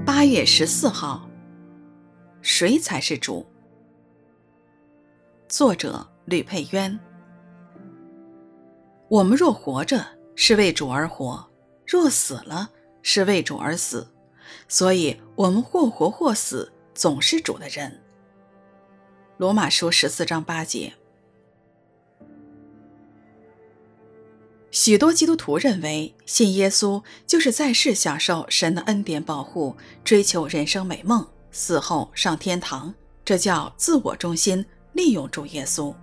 八月十四号，谁才是主？作者吕佩渊。我们若活着，是为主而活；若死了，是为主而死。所以，我们或活或死，总是主的人。罗马书十四章八节。许多基督徒认为，信耶稣就是在世享受神的恩典保护，追求人生美梦，死后上天堂。这叫自我中心，利用主耶稣。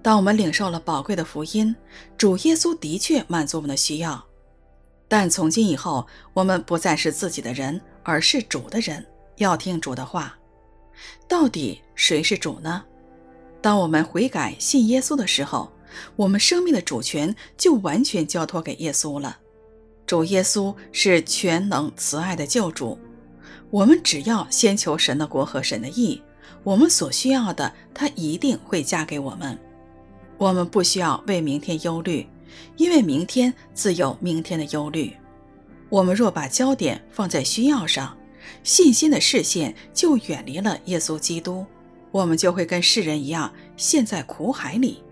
当我们领受了宝贵的福音，主耶稣的确满足我们的需要。但从今以后，我们不再是自己的人，而是主的人，要听主的话。到底谁是主呢？当我们悔改信耶稣的时候，我们生命的主权就完全交托给耶稣了。主耶稣是全能慈爱的救主，我们只要先求神的国和神的义，我们所需要的他一定会加给我们。我们不需要为明天忧虑，因为明天自有明天的忧虑。我们若把焦点放在需要上，信心的视线就远离了耶稣基督，我们就会跟世人一样陷在苦海里。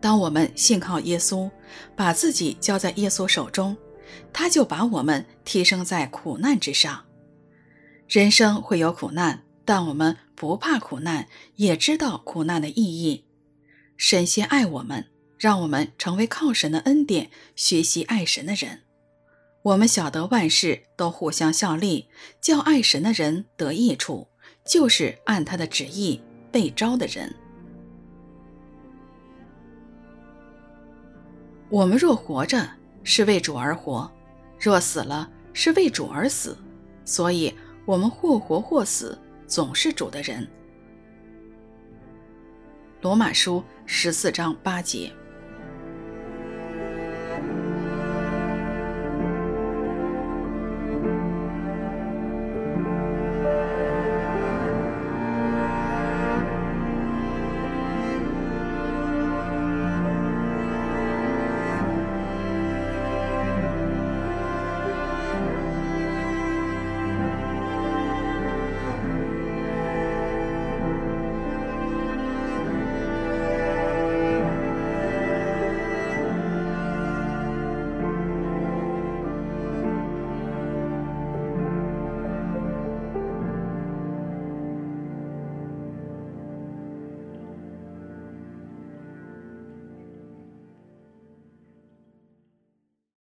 当我们信靠耶稣，把自己交在耶稣手中，他就把我们提升在苦难之上。人生会有苦难，但我们不怕苦难，也知道苦难的意义。神先爱我们，让我们成为靠神的恩典学习爱神的人。我们晓得万事都互相效力，叫爱神的人得益处，就是按他的旨意被召的人。我们若活着，是为主而活；若死了，是为主而死。所以，我们或活或死，总是主的人。罗马书十四章八节。